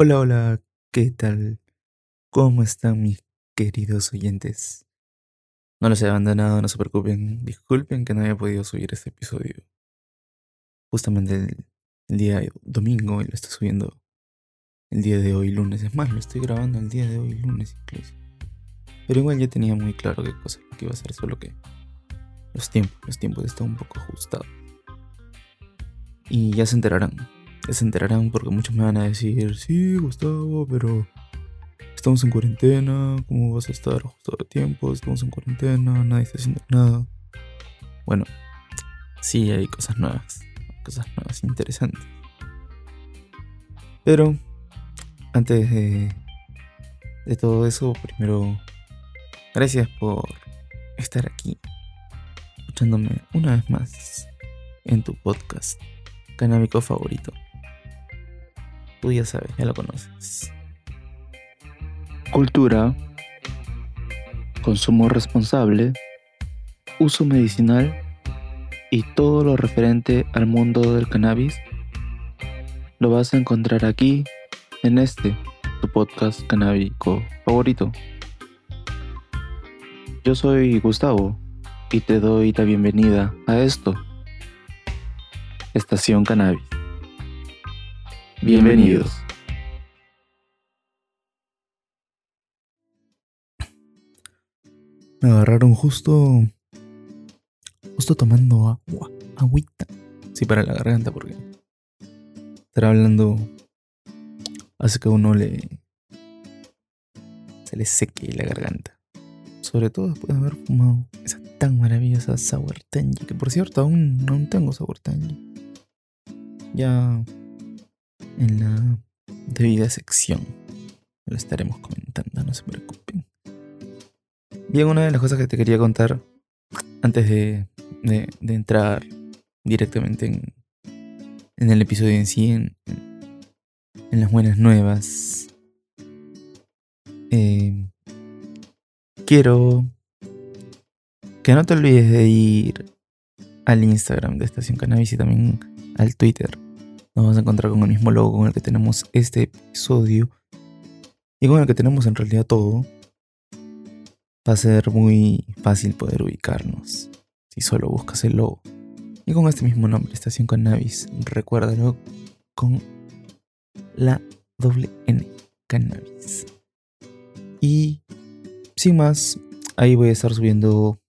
Hola, hola, ¿qué tal? ¿Cómo están mis queridos oyentes? No los he abandonado, no se preocupen. Disculpen que no haya podido subir este episodio. Justamente el, día domingo y lo estoy subiendo el día de hoy lunes. Es más, lo estoy grabando el día de hoy lunes incluso. Pero igual ya tenía muy claro qué cosa que iba a hacer, solo que los tiempos, los tiempos están un poco ajustados. Y ya se enterarán se enterarán porque muchos me van a decir, sí, Gustavo, pero estamos en cuarentena, ¿cómo vas a estar justo de tiempo? Estamos en cuarentena, nadie está haciendo nada. Bueno, sí hay cosas nuevas, cosas nuevas interesantes. Pero, antes de, de todo eso, primero, gracias por estar aquí, escuchándome una vez más en tu podcast canábico favorito. Tú ya sabes, ya lo conoces. Cultura, consumo responsable, uso medicinal y todo lo referente al mundo del cannabis lo vas a encontrar aquí en este, tu podcast canábico favorito. Yo soy Gustavo y te doy la bienvenida a esto, Estación Cannabis. Bienvenidos. Me agarraron justo. Justo tomando agua. Agüita. Sí, para la garganta, porque. Estar hablando. Hace que uno le. Se le seque la garganta. Sobre todo después de haber fumado esa tan maravillosa Sour. Que por cierto, aún no tengo Sour. Ya en la debida sección. Lo estaremos comentando, no se preocupen. Bien, una de las cosas que te quería contar antes de, entrar directamente en, el episodio en sí, en, en las buenas nuevas, eh, quiero que no te olvides de ir al Instagram de Estación Cannabis y también al Twitter nos vamos a encontrar con el mismo logo con el que tenemos este episodio y con el que tenemos en realidad todo. Va a ser muy fácil poder ubicarnos si solo buscas el logo. Y con este mismo nombre, Estación Cannabis, recuérdalo con la doble N, Cannabis. Y sin más, ahí voy a estar subiendo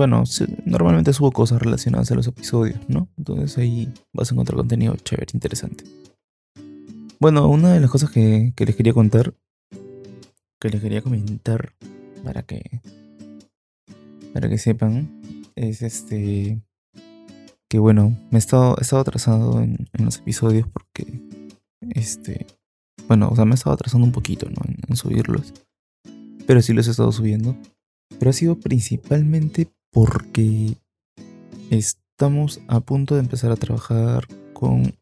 bueno, normalmente subo cosas relacionadas a los episodios, ¿no? Entonces ahí vas a encontrar contenido chévere, interesante. Bueno, una de las cosas que, les quería contar, que les quería comentar para que, para que sepan, es este, que bueno, me he estado, he estado atrasado en, los episodios porque, este, bueno, o sea, me he estado atrasando un poquito, ¿no? en subirlos. Pero sí los he estado subiendo. Pero ha sido principalmente porque estamos a punto de empezar a trabajar con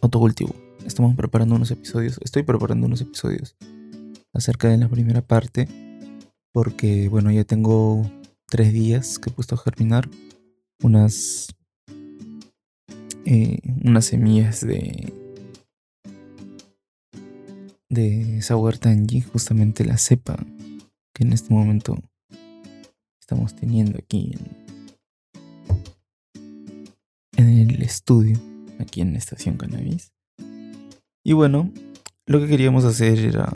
autocultivo. Estamos preparando unos episodios, estoy preparando unos episodios acerca de la primera parte, porque bueno, ya tengo tres días que he puesto a germinar unas, eh, unas semillas de de Sour Tangy, justamente la cepa que en este momento estamos teniendo aquí en, el estudio, aquí en Estación Cannabis. Y bueno, lo que queríamos hacer era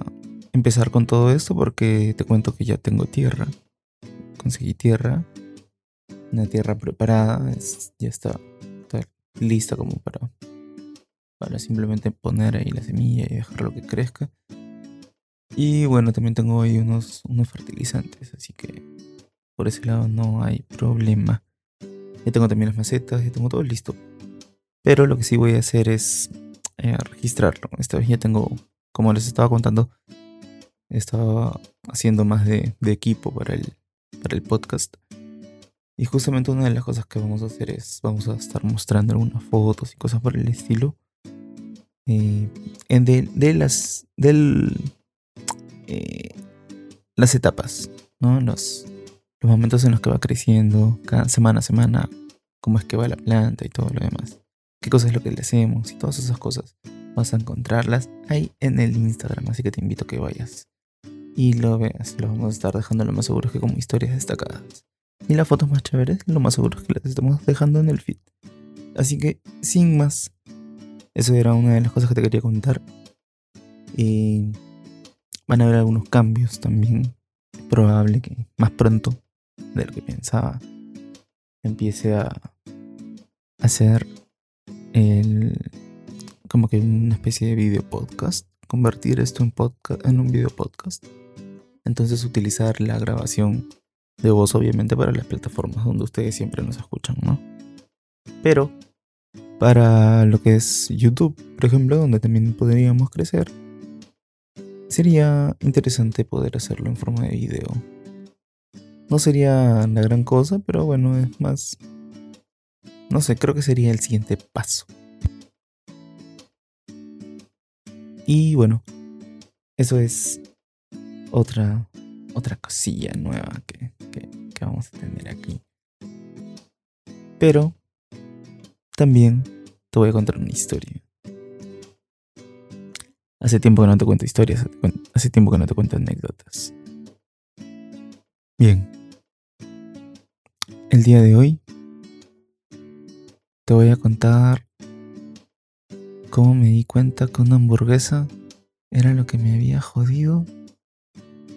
empezar con todo esto porque te cuento que ya tengo tierra. Conseguí tierra, una tierra preparada, ya está, lista como para, para simplemente poner ahí la semilla y dejarlo que crezca. Y bueno, también tengo ahí unos, unos fertilizantes, así que por ese lado no hay problema. Ya tengo también las macetas, ya tengo todo listo. Pero lo que sí voy a hacer es eh, registrarlo. Esta vez ya tengo, como les estaba contando, estaba haciendo más de, equipo para el, para el podcast. Y justamente una de las cosas que vamos a hacer es, vamos a estar mostrando algunas fotos y cosas por el estilo. Eh, de, de, las, del, eh, las etapas, ¿no? Los, los momentos en los que va creciendo, cada semana a semana, cómo es que va la planta y todo lo demás. Qué cosa es lo que le hacemos y todas esas cosas. vas a encontrarlas ahí en el Instagram, así que te invito a que vayas y lo veas. Lo vamos a estar dejando lo más seguro que como historias destacadas. Y las fotos más chéveres, lo más seguro es que las estamos dejando en el feed. Así que, sin más, eso era una de las cosas que te quería contar. Y van a haber algunos cambios también. Es probable que más pronto de lo que pensaba empiece a hacer el como que una especie de video podcast convertir esto en podcast en un video podcast. Entonces utilizar la grabación de voz obviamente para las plataformas donde ustedes siempre nos escuchan no pero para lo que es YouTube por ejemplo donde también podríamos crecer sería interesante poder hacerlo en forma de video no sería la gran cosa pero bueno es más no sé, creo que sería el siguiente paso. Y bueno, eso es otra, otra cosilla nueva que, que, vamos a tener aquí. Pero también te voy a contar una historia. Hace tiempo que no te cuento historias, hace tiempo que no te cuento anécdotas. Bien. El día de hoy te voy a contar cómo me di cuenta que una hamburguesa era lo que me había jodido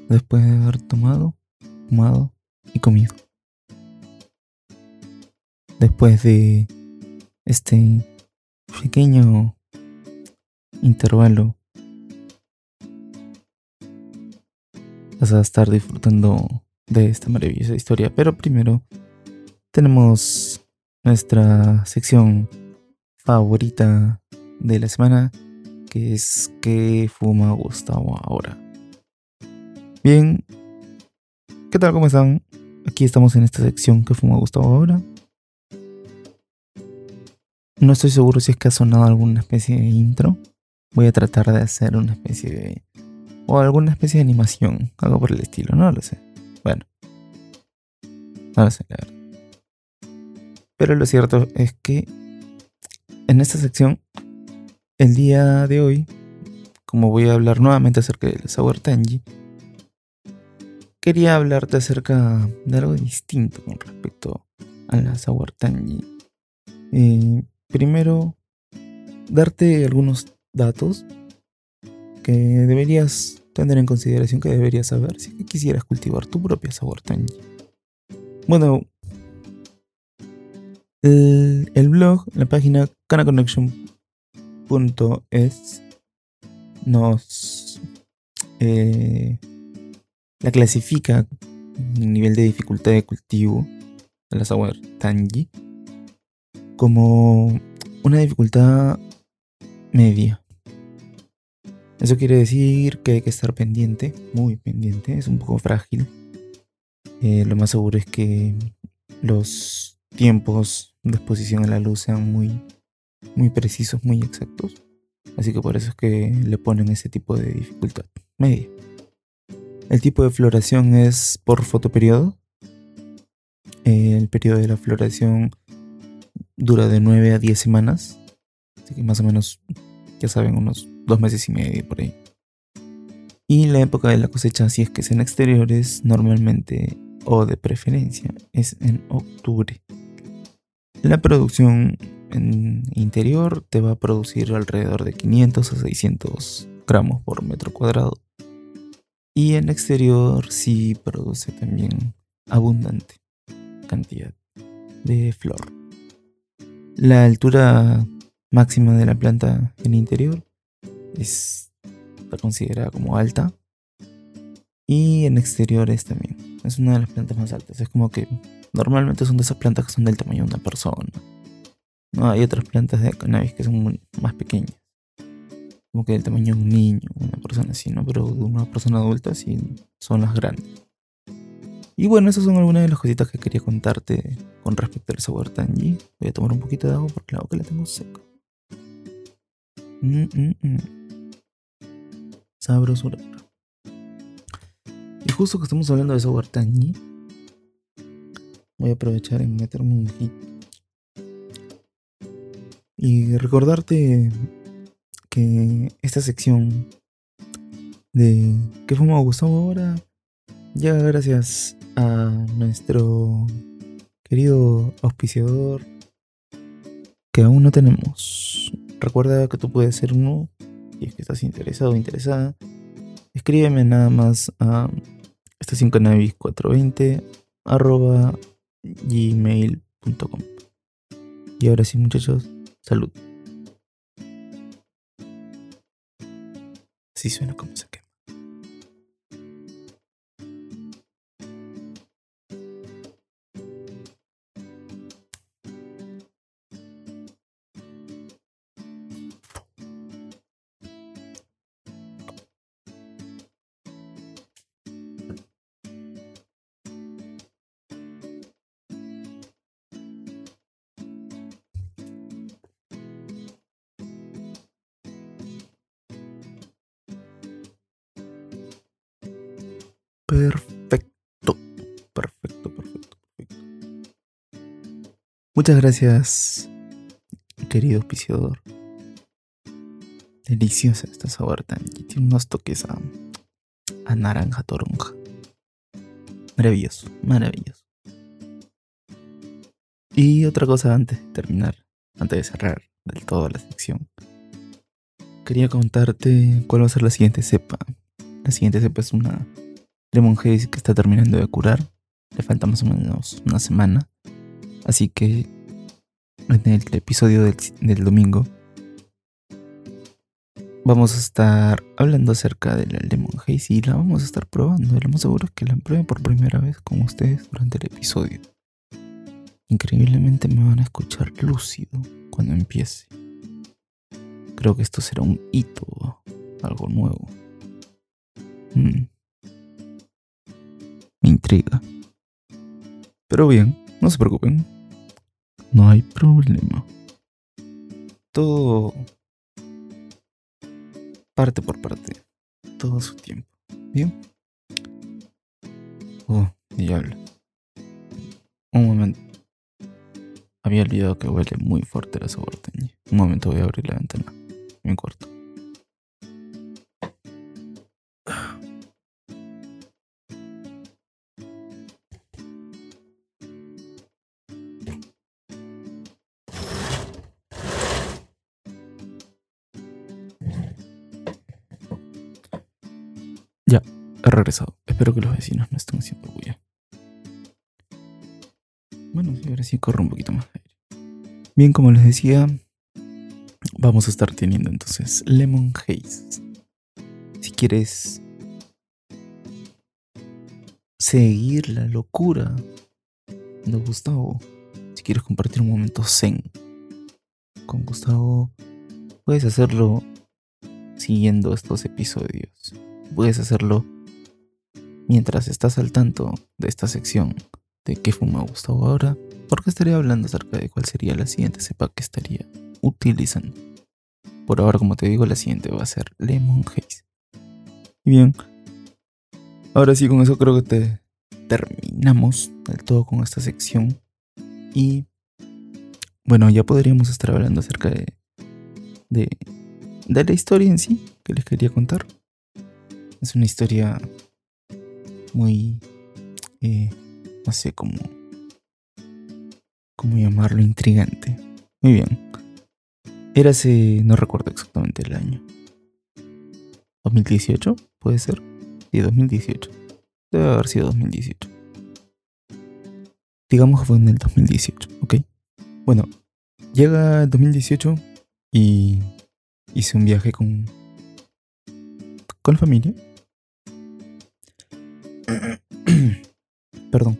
después de haber tomado, fumado y comido. Después de este pequeño intervalo vas a estar disfrutando de esta maravillosa historia. Pero primero tenemos nuestra sección favorita de la semana, que es ¿Qué fuma Gustavo ahora? Bien, ¿qué tal? ¿Cómo están? Aquí estamos en esta sección ¿Qué fuma Gustavo ahora? No estoy seguro si es que ha sonado alguna especie de intro. Voy a tratar de hacer una especie de... O alguna especie de animación, algo por el estilo, no lo sé. Bueno. No lo sé, la. Pero lo cierto es que en esta sección, el día de hoy, como voy a hablar nuevamente acerca del Sour Tangy, quería hablarte acerca de algo distinto con respecto a la Sour. Eh, primero, darte algunos datos que deberías tener en consideración, que deberías saber si quisieras cultivar tu propia Tangy. Bueno, el, blog, la página canaconnection.es nos eh, la clasifica en nivel de dificultad de cultivo de la sour tangi como una dificultad media. Eso quiere decir que hay que estar pendiente, muy pendiente, es un poco frágil. Eh, lo más seguro es que los tiempos de exposición a la luz sean muy, muy precisos, muy exactos. Así que por eso es que le ponen ese tipo de dificultad media. El tipo de floración es por fotoperiodo. El periodo de la floración dura de 9 a 10 semanas. Así que más o menos, ya saben, unos dos meses y medio por ahí. Y la época de la cosecha, si es que es en exteriores, normalmente o de preferencia, es en octubre. La producción en interior te va a producir alrededor de 500 a 600 gramos por metro cuadrado. Y en exterior sí produce también abundante cantidad de flor. La altura máxima de la planta en interior es, está considerada como alta. Y en exteriores también. Es una de las plantas más altas. Es como que Normalmente son de esas plantas que son del tamaño de una persona. No, hay otras plantas de cannabis que son más pequeñas. Como que del tamaño de un niño, una persona así, ¿no? Pero de una persona adulta sí son las grandes. Y bueno, esas son algunas de las cositas que quería contarte con respecto al sabor tangy. Voy a tomar un poquito de agua porque claro que la tengo seca. Mm, mm, mm. Sabrosura. Y justo que estamos hablando de sabor tangy, voy a aprovechar en meterme un hit. Y recordarte que esta sección de ¿Qué fuma Gustavo ahora? Ya gracias a nuestro querido auspiciador que aún no tenemos. Recuerda que tú puedes ser uno y es que estás interesado o interesada. Escríbeme nada más a estacioncannabis420 arroba gmail.com. Y ahora sí muchachos, salud. Así suena como se quema. Perfecto, perfecto, perfecto, perfecto. Muchas gracias, querido auspiciador. Deliciosa esta sabor Tiene unos toques a, a naranja toronja. Maravilloso, maravilloso. Y otra cosa antes de terminar, antes de cerrar del todo la sección. Quería contarte cuál va a ser la siguiente cepa. La siguiente cepa es una Lemon Haze que está terminando de curar. Le falta más o menos una semana. Así que en el episodio del, domingo vamos a estar hablando acerca de la Lemon Haze y la vamos a estar probando. Lo más seguro es que la pruebe por primera vez con ustedes durante el episodio. Increíblemente me van a escuchar lúcido cuando empiece. Creo que esto será un hito, algo nuevo. Mm intriga. Pero bien, no se preocupen. No hay problema. Todo parte por parte. Todo su tiempo. ¿Bien? Oh, diablo. Un momento. Había olvidado que huele muy fuerte la soborteña. Un momento voy a abrir la ventana. Me corto. He regresado. Espero que los vecinos no estén haciendo bulla. Bueno, ahora sí corro un poquito más Bien, como les decía, vamos a estar teniendo entonces Lemon Haze. Si quieres seguir la locura de Gustavo, si quieres compartir un momento zen con Gustavo, puedes hacerlo siguiendo estos episodios. Puedes hacerlo Mientras estás al tanto de esta sección de qué fuma Gustavo ahora, porque estaría hablando acerca de cuál sería la siguiente cepa que estaría utilizando. Por ahora, como te digo, la siguiente va a ser Lemon Haze. Y bien, ahora sí, con eso creo que te terminamos del todo con esta sección. Y bueno, ya podríamos estar hablando acerca de, de, de la historia en sí que les quería contar. Es una historia muy, eh, no sé cómo, cómo llamarlo, intrigante. Muy bien. Era hace, no recuerdo exactamente el año. 2018, puede ser. Sí, 2018. Debe haber sido 2018. Digamos que fue en el 2018, ¿ok? Bueno, llega el 2018 y hice un viaje con, con la familia Perdón.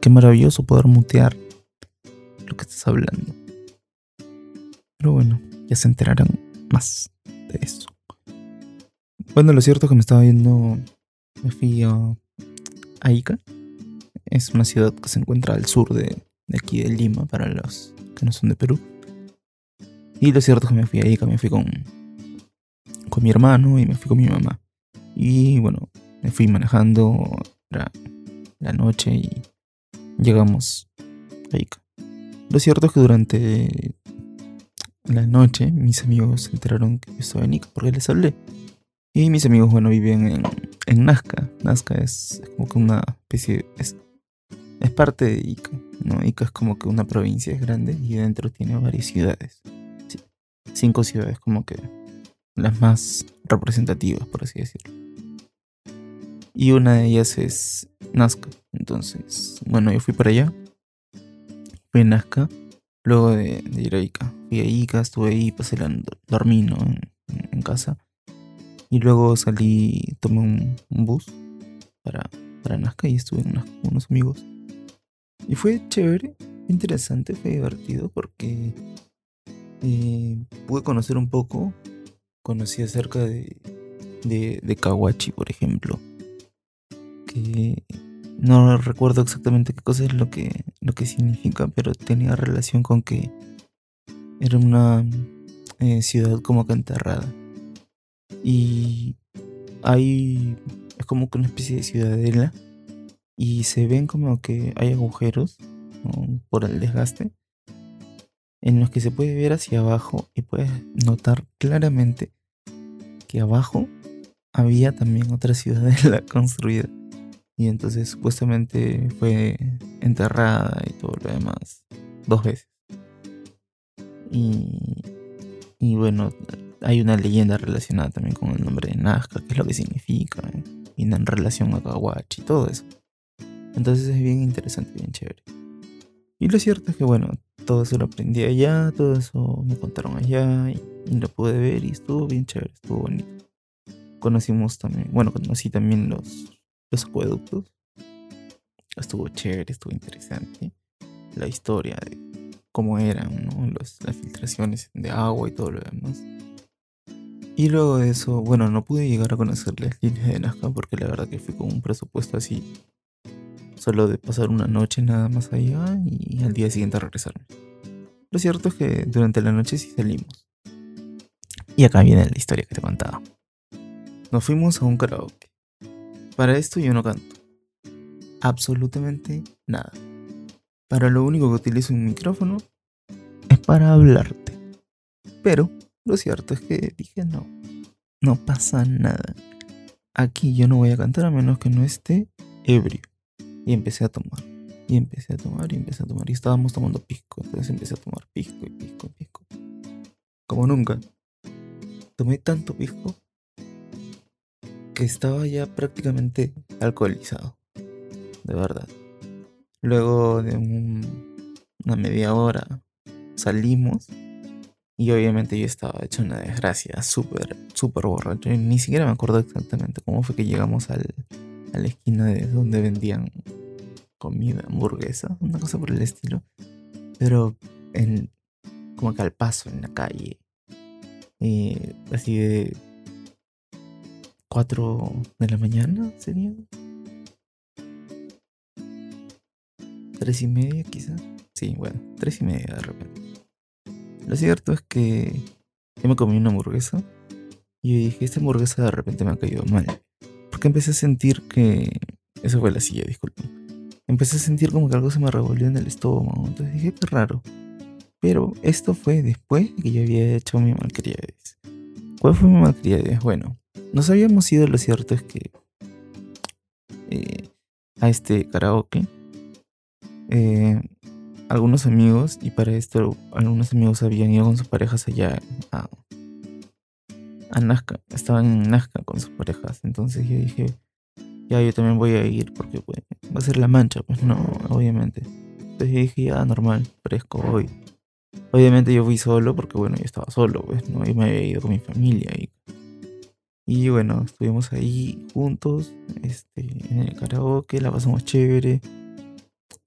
Qué maravilloso poder mutear lo que estás hablando. Pero bueno, ya se enterarán más de eso. Bueno, lo cierto es que me estaba viendo. Me fui a, Ica. Es una ciudad que se encuentra al sur de, de aquí de Lima, para los que no son de Perú. Y lo cierto es que me fui ahí, que me fui con, con mi hermano y me fui con mi mamá. Y bueno, me fui manejando la, la noche y llegamos a Ica. Lo cierto es que durante la noche mis amigos se enteraron que yo estaba en Ica porque les hablé. Y mis amigos, bueno, viven en, en Nazca. Nazca es, como que una especie. Es, es parte de Ica. ¿no? Ica es como que una provincia grande y dentro tiene varias ciudades. Cinco ciudades, como que las más representativas, por así decirlo. Y una de ellas es Nazca. Entonces, bueno, yo fui para allá. Fui a Nazca. Luego de, ir a Ica. Fui a Ica, estuve ahí, pasé la, dormí ¿no? en, casa. Y luego salí, tomé un, bus para, para Nazca y estuve en con unos amigos. Y fue chévere, interesante, fue divertido porque eh, pude conocer un poco. Conocí acerca de, de, Kawachi, por ejemplo no recuerdo exactamente qué cosa es lo que, lo que significa, pero tenía relación con que era una eh, ciudad como que enterrada. Y hay, es como que una especie de ciudadela y se ven como que hay agujeros por el desgaste en los que se puede ver hacia abajo y puedes notar claramente que abajo había también otra ciudadela construida. Y entonces supuestamente fue enterrada y todo lo demás dos veces. Y, y bueno, hay una leyenda relacionada también con el nombre de Nazca, que es lo que significa, y en relación a Kawachi y todo eso. Entonces es bien interesante, bien chévere. Y lo cierto es que bueno, todo eso lo aprendí allá, todo eso me contaron allá y, lo pude ver y estuvo bien chévere, estuvo bonito. Conocimos también, bueno, conocí también los los acueductos. Estuvo chévere, estuvo interesante. La historia de cómo eran las filtraciones de agua y todo lo demás. Y luego de eso, bueno, no pude llegar a conocer las líneas de Nazca porque la verdad que fui con un presupuesto así, solo de pasar una noche nada más allá y al día siguiente regresarme. Lo cierto es que durante la noche sí salimos. Y acá viene la historia que te contaba. Nos fuimos a un karaoke. Para esto yo no canto. Absolutamente nada. Para lo único que utilizo un micrófono es para hablarte. Pero lo cierto es que dije no. No pasa nada. Aquí yo no voy a cantar a menos que no esté ebrio. Y empecé a tomar. Y empecé a tomar y empecé a tomar. Y estábamos tomando pisco. Entonces empecé a tomar pisco y pisco y pisco. Como nunca. Tomé tanto pisco que estaba ya prácticamente alcoholizado. De verdad. Luego de una media hora salimos y obviamente yo estaba hecho una desgracia, súper, súper borracho. Y ni siquiera me acuerdo exactamente cómo fue que llegamos al, a la esquina de donde vendían comida, hamburguesa, una cosa por el estilo. Pero en, como que al paso en la calle. Y así de 4 de la mañana sería. 3 y media quizá. Sí, bueno, 3 y media de repente. Lo cierto es que yo me comí una hamburguesa y dije, esta hamburguesa de repente me ha caído mal. Empecé a sentir que... Eso fue la silla, disculpen. Empecé a sentir como que algo se me revolvió en el estómago. Entonces dije, qué raro. Pero esto fue después de que yo había hecho mi malcriadez. ¿Cuál fue mi malcriadez? Bueno, nos habíamos ido, lo cierto es que eh, a este karaoke, eh, algunos amigos, y para esto algunos amigos habían ido con sus parejas allá a, a Nazca, estaban en Nazca con sus parejas, entonces yo dije, ya yo también voy a ir porque pues, va a ser la mancha, pues no, obviamente. Entonces yo dije, ya normal, fresco hoy. Obviamente yo fui solo porque bueno, yo estaba solo, pues, ¿no? Y me había ido con mi familia y y bueno, estuvimos ahí juntos, este, en el karaoke, la pasamos chévere.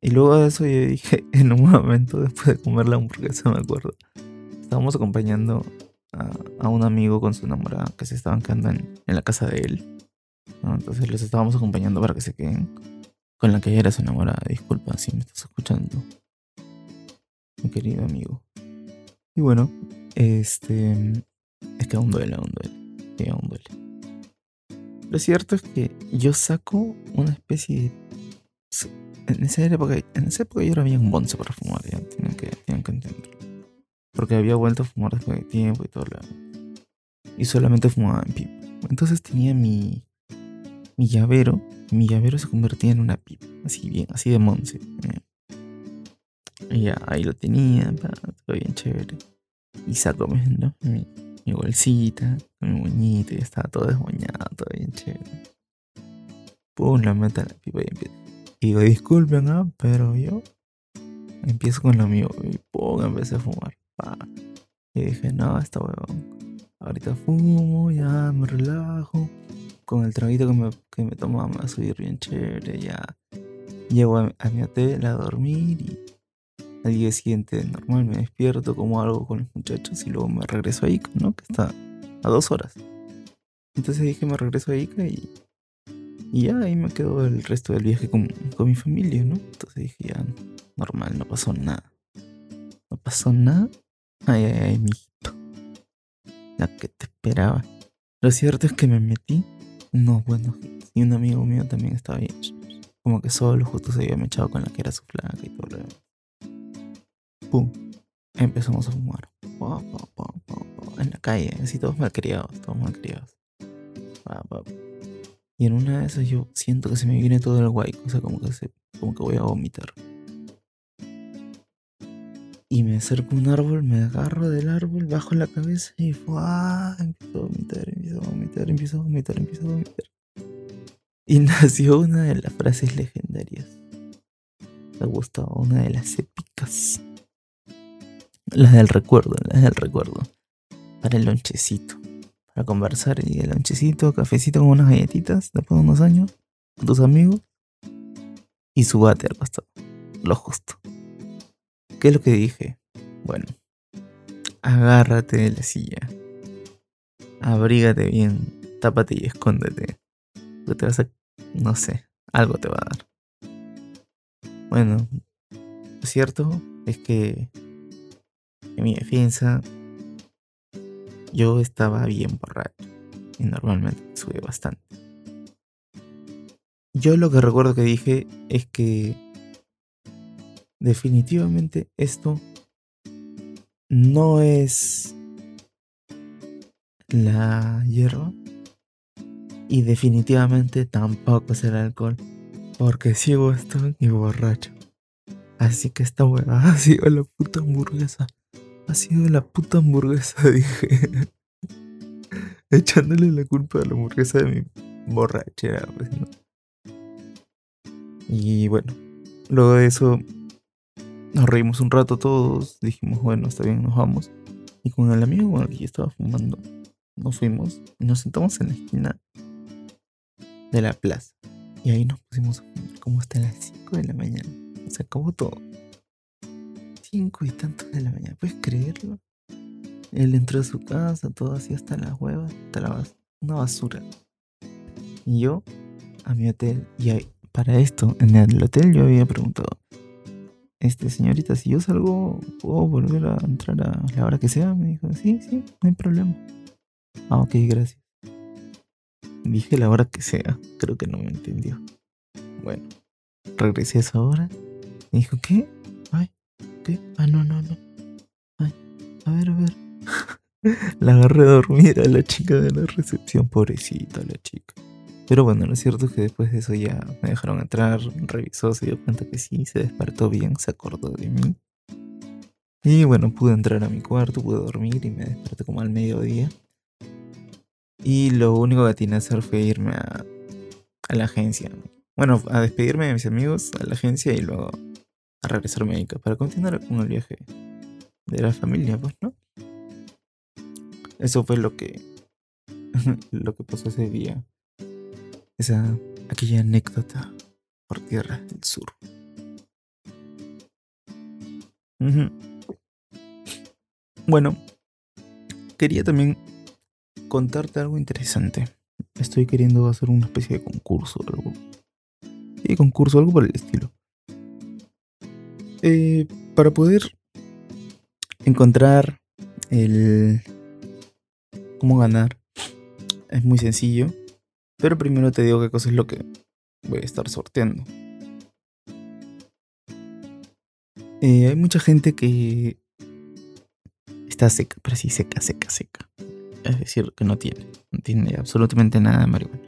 Y luego de eso yo dije, en un momento después de comer la hamburguesa, me acuerdo, estábamos acompañando a, un amigo con su enamorada que se estaban quedando en, la casa de él. Entonces los estábamos acompañando para que se queden con la que ella era su enamorada. Disculpa si me estás escuchando, mi querido amigo. Y bueno, este, es que aún duele, aún duele que aún duele. Lo cierto es que yo saco una especie de... en esa época, en esa época yo era bien bonzo para fumar, ya tienen que, tienen que entender. Porque había vuelto a fumar después de tiempo y todo lo. Y solamente fumaba en pipa. Entonces tenía mi, mi llavero. Mi llavero se convertía en una pipa. Así bien, así de monce. Y ya, ahí lo tenía, todo bien chévere. Y saco ¿no? mi, bolsita, mi moñito, y estaba todo desmoñado, todo bien chévere. Pum, la meto en la pipa y empiezo. Y digo, disculpen, ¿ah? pero yo empiezo con lo mío y pum, empecé a fumar. Y dije, no, está huevón. Ahorita fumo, ya me relajo. Con el traguito que me, que me tomaba va a subir bien chévere, ya. Llego a, mi hotel a dormir y al día siguiente normal me despierto, como algo con los muchachos y luego me regreso a Ica, ¿no? Que está a dos horas. Entonces dije, me regreso a Ica y y ya ahí me quedo el resto del viaje con, mi familia, ¿no? Entonces dije, ya, normal, no pasó nada. No pasó nada. Ay, ay, ay, mijito. La que te esperaba. Lo cierto es que me metí no bueno Y un amigo mío también estaba ahí. Como que solo justo se había mechado con la que era su flaca y todo lo demás. Pum. Empezamos a fumar. En la calle, así todos malcriados, todos malcriados. Y en una de esas yo siento que se me viene todo el guay, o sea, como que, se, como que voy a vomitar. Y me acerco a un árbol, me agarro del árbol, bajo la cabeza y ¡fua! empiezo a vomitar, empiezo a vomitar, empiezo a vomitar, empiezo a vomitar. Y nació una de las frases legendarias. Me gustó una de las épicas. Las del recuerdo, las del recuerdo. Para el lonchecito a conversar y el lonchecito, cafecito con unas galletitas después de unos años, con tus amigos y su bate al costado. Lo justo. ¿Qué es lo que dije? Bueno, agárrate de la silla, abrígate bien, tápate y escóndete. te vas a, no sé, algo te va a dar. Bueno, lo cierto es que en mi defensa yo estaba bien borracho y normalmente sube bastante. Yo lo que recuerdo que dije es que definitivamente esto no es la hierba y definitivamente tampoco es el alcohol porque ciego estoy y borracho. Así que esta hueá ha sido la puta hamburguesa ha sido la puta hamburguesa, dije. Echándole la culpa a la hamburguesa de mi borrachera, pues, Y bueno, luego de eso nos reímos un rato todos, dijimos, bueno, está bien, nos vamos. Y con el amigo con el que yo estaba fumando, nos fuimos y nos sentamos en la esquina de la plaza. Y ahí nos pusimos a fumar como hasta las 5 de la mañana. Se acabó todo cinco y tantos de la mañana. ¿Puedes creerlo? Él entró a su casa, todo así hasta las huevas, hasta la una basura. Y yo a mi hotel. Y para esto, en el hotel yo había preguntado, este señorita, si yo salgo, ¿puedo volver a entrar a la hora que sea? Me dijo, sí, sí, no hay problema. Ah, ok, gracias. Dije la hora que sea, creo que no me entendió. Bueno, regresé a esa hora. Me dijo, ¿qué? Ay, Ah, no, no, no. Ay, a ver, a ver. la agarré dormida la chica de la recepción, pobrecita la chica. Pero bueno, lo cierto es que después de eso ya me dejaron entrar, revisó, se dio cuenta que sí, se despertó bien, se acordó de mí. Y bueno, pude entrar a mi cuarto, pude dormir y me desperté como al mediodía. Y lo único que tenía que hacer fue irme a, a la agencia. Bueno, a despedirme de mis amigos a la agencia y luego a regresar a para continuar con el viaje de la familia, pues, ¿no? Eso fue lo que lo que pasó ese día. Esa aquella anécdota por tierra del sur. Bueno, quería también contarte algo interesante. Estoy queriendo hacer una especie de concurso, algo. Sí, concurso, algo por el estilo. Eh, para poder encontrar el cómo ganar es muy sencillo. Pero primero te digo qué cosa es lo que voy a estar sorteando. Eh, hay mucha gente que está seca, pero sí seca, seca, seca. Es decir, que no tiene, no tiene absolutamente nada de marihuana.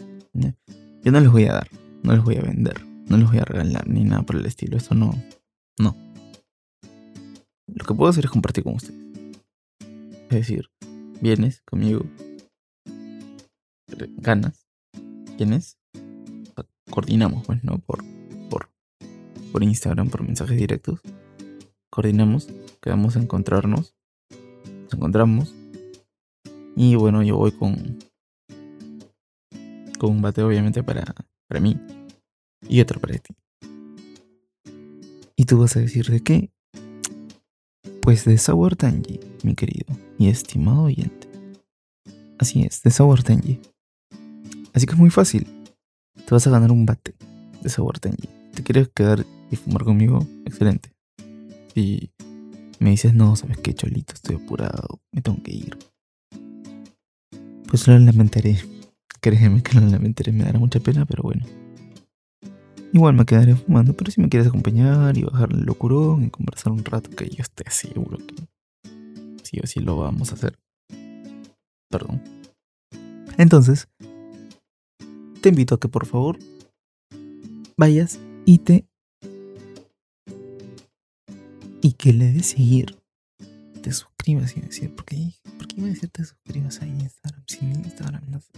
Yo no les voy a dar, no les voy a vender, no les voy a regalar ni nada por el estilo. Esto no, no. Lo que puedo hacer es compartir con ustedes. Es decir, vienes conmigo, ganas, ¿quiénes? Coordinamos, pues, ¿no? Por, por, por Instagram, por mensajes directos. Coordinamos, quedamos a encontrarnos. Nos encontramos. Y bueno, yo voy con. Con un bate, obviamente, para, para mí. Y otro para ti. Y tú vas a decir de qué? Pues de Sour Tangy, mi querido y estimado oyente. Así es, de Sour Tangy. Así que es muy fácil. Te vas a ganar un bate de Sour Tangy. ¿Te quieres quedar y fumar conmigo? Excelente. Y me dices, no, sabes qué, Cholito, estoy apurado, me tengo que ir. Pues lo lamentaré. Créeme que lo lamentaré, me dará mucha pena, pero bueno. Igual me quedaré fumando, pero si me quieres acompañar y bajar el locurón y conversar un rato, que yo esté seguro que sí o sí lo vamos a hacer. Perdón. Entonces, te invito a que por favor vayas y te... Y que le des seguir. Te suscribas y decir, ¿por qué, ¿por iba a decir te suscribas a Instagram? Sin Instagram no sé.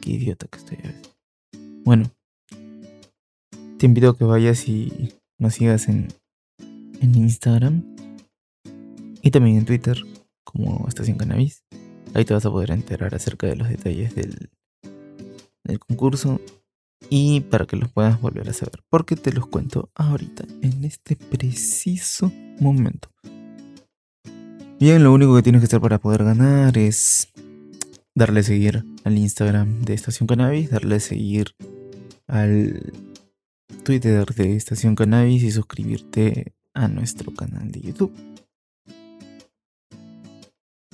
Qué idiota que estoy. Bueno, te invito a que vayas y nos sigas en, en Instagram y también en Twitter como Estación Cannabis. Ahí te vas a poder enterar acerca de los detalles del, del concurso y para que los puedas volver a saber, porque te los cuento ahorita, en este preciso momento. Bien, lo único que tienes que hacer para poder ganar es darle a seguir al Instagram de Estación Cannabis, darle a seguir al Twitter de Estación Cannabis y suscribirte a nuestro canal de YouTube.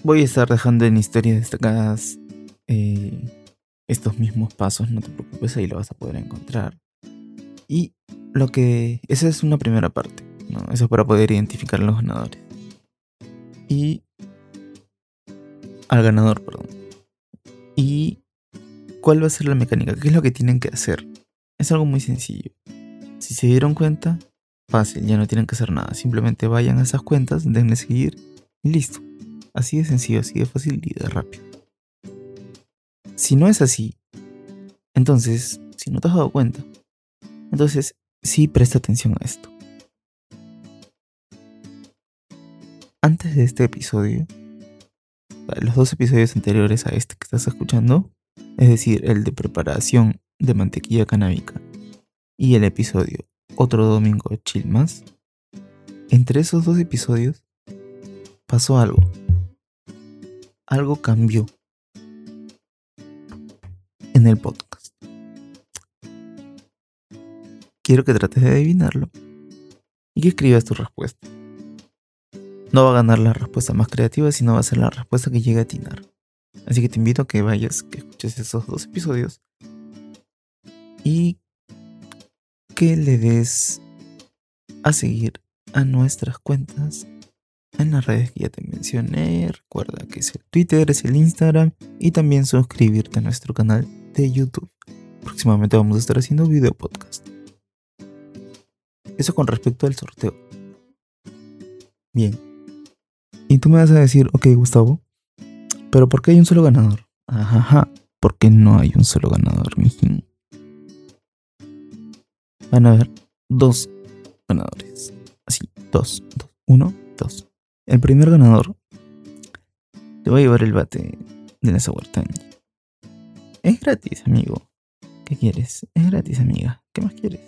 Voy a estar dejando en historias destacadas eh, estos mismos pasos, no te preocupes, ahí lo vas a poder encontrar. Y lo que. Esa es una primera parte, ¿no? Eso es para poder identificar a los ganadores. Y. Al ganador, perdón. Y. ¿Cuál va a ser la mecánica? ¿Qué es lo que tienen que hacer? Es algo muy sencillo. Si se dieron cuenta, fácil, ya no tienen que hacer nada. Simplemente vayan a esas cuentas, denle seguir y listo. Así de sencillo, así de fácil y de rápido. Si no es así, entonces, si no te has dado cuenta, entonces sí presta atención a esto. Antes de este episodio, los dos episodios anteriores a este que estás escuchando, es decir, el de preparación de mantequilla canábica y el episodio Otro Domingo Chill Más, entre esos dos episodios pasó algo. Algo cambió el podcast. Quiero que trates de adivinarlo y que escribas tu respuesta. No va a ganar la respuesta más creativa, sino va a ser la respuesta que llegue a atinar. Así que te invito a que vayas, que escuches esos dos episodios y que le des a seguir a nuestras cuentas en las redes que ya te mencioné. Recuerda que es el Twitter, es el Instagram y también suscribirte a nuestro canal de YouTube. Próximamente vamos a estar haciendo video podcast. Eso con respecto al sorteo. Bien. Y tú me vas a decir, ok Gustavo, pero ¿por qué hay un solo ganador? Ajá, porque no hay un solo ganador, mijín van a haber dos ganadores. Así, dos, dos. Uno, dos. El primer ganador te va a llevar el bate de la Sour Es gratis, amigo. ¿Qué quieres? Es gratis, amiga. ¿Qué más quieres?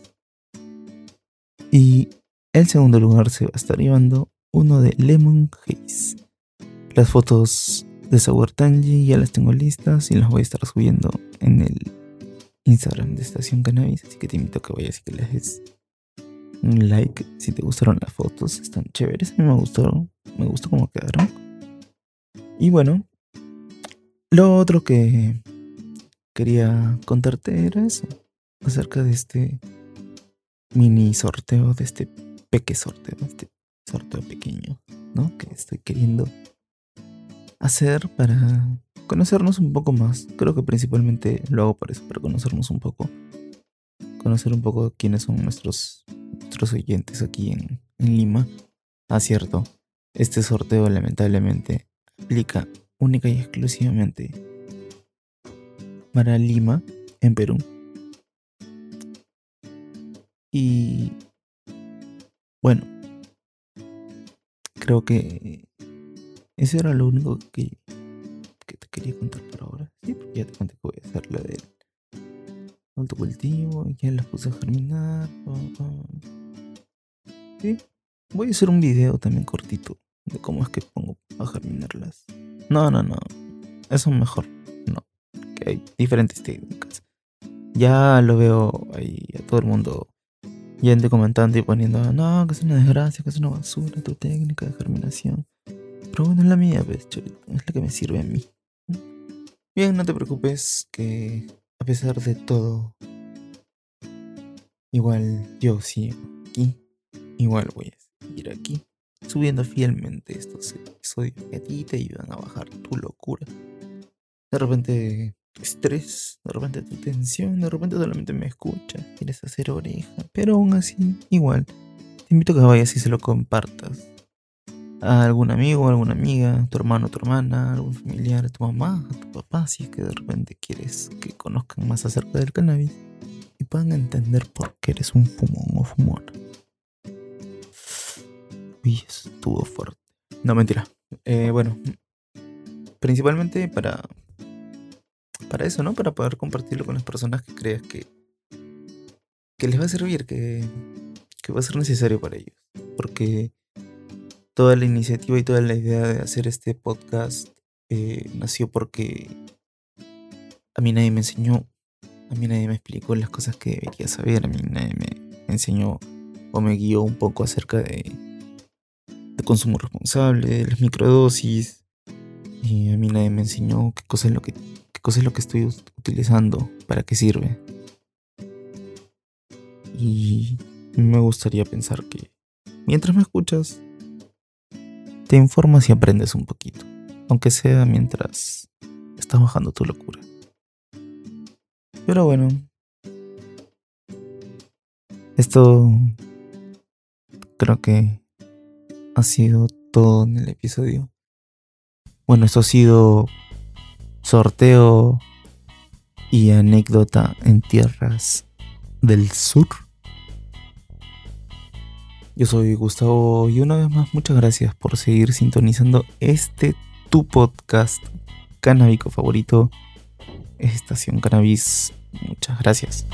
Y el segundo lugar se va a estar llevando uno de Lemon Haze. Las fotos de Sour ya las tengo listas y las voy a estar subiendo en el Instagram de Estación Cannabis, así que te invito a que vayas y que le des un like si te gustaron las fotos, están chéveres, a mí me gustaron, me gustó cómo quedaron. Y bueno, lo otro que quería contarte era eso, acerca de este mini sorteo, de este peque sorteo, este sorteo pequeño, ¿no? Que estoy queriendo hacer para conocernos un poco más. Creo que principalmente lo hago para eso, para conocernos un poco. Conocer un poco quiénes son nuestros, nuestros oyentes aquí en, en Lima. Ah. Este sorteo lamentablemente aplica única y exclusivamente para Lima, en Perú. Y bueno, creo que eso era lo único que, que te quería contar por ahora. Sí, porque ya te conté que voy a hacer la del autocultivo, ya las puse a germinar. Sí, voy a hacer un video también cortito de cómo es que pongo a germinarlas. No, no, no, eso es mejor. Que hay diferentes técnicas. Ya lo veo ahí a todo el mundo yendo comentando y poniendo, no, que es una desgracia, que es una basura tu técnica de germinación. Pero bueno, es la mía, pues, es la que me sirve a mí. Bien, no te preocupes, que a pesar de todo, igual yo sigo aquí, igual voy a seguir aquí, subiendo fielmente estos episodios que a ti te ayudan a bajar tu locura. De repente estrés, de repente tu tensión, de repente solamente me escuchas, quieres hacer oreja, pero aún así, igual, te invito a que vayas y se lo compartas a algún amigo, alguna amiga, tu hermano, tu hermana, algún familiar, a tu mamá, a tu papá, si es que de repente quieres que conozcan más acerca del cannabis y puedan entender por qué eres un fumón o fumona. Uy, estuvo fuerte. No, mentira. Eh, bueno, principalmente para, para eso, ¿no? Para poder compartirlo con las personas que creas que, que les va a servir, que, que va a ser necesario para ellos. Porque toda la iniciativa y toda la idea de hacer este podcast eh, nació porque a mí nadie me enseñó, a mí nadie me explicó las cosas que debería saber, a mí nadie me enseñó o me guió un poco acerca de, consumo responsable, de las microdosis. Y a mí nadie me enseñó qué cosa es lo que, es lo que estoy utilizando, para qué sirve. Y me gustaría pensar que mientras me escuchas, te informas y aprendes un poquito, aunque sea mientras estás bajando tu locura. Pero bueno, esto creo que ha sido todo en el episodio. Bueno, esto ha sido sorteo y anécdota en tierras del sur. Yo soy Gustavo y una vez más muchas gracias por seguir sintonizando este tu podcast canábico favorito, Estación Cannabis. Muchas gracias.